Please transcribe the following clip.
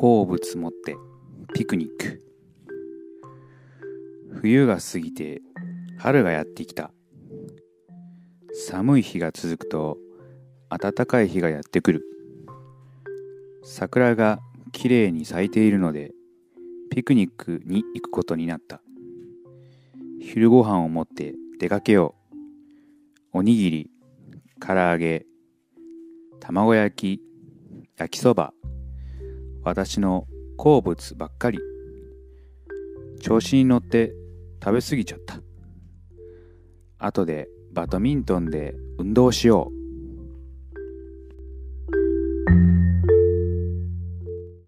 好物持ってピクニック。冬が過ぎて春がやってきた。寒い日が続くと暖かい日がやってくる。桜がきれいに咲いているのでピクニックに行くことになった。昼ご飯を持って出かけよう。おにぎり唐揚げ卵焼き焼きそば。私の好物ばっかり。調子に乗って食べ過ぎちゃった。後でバドミントンで運動しよう。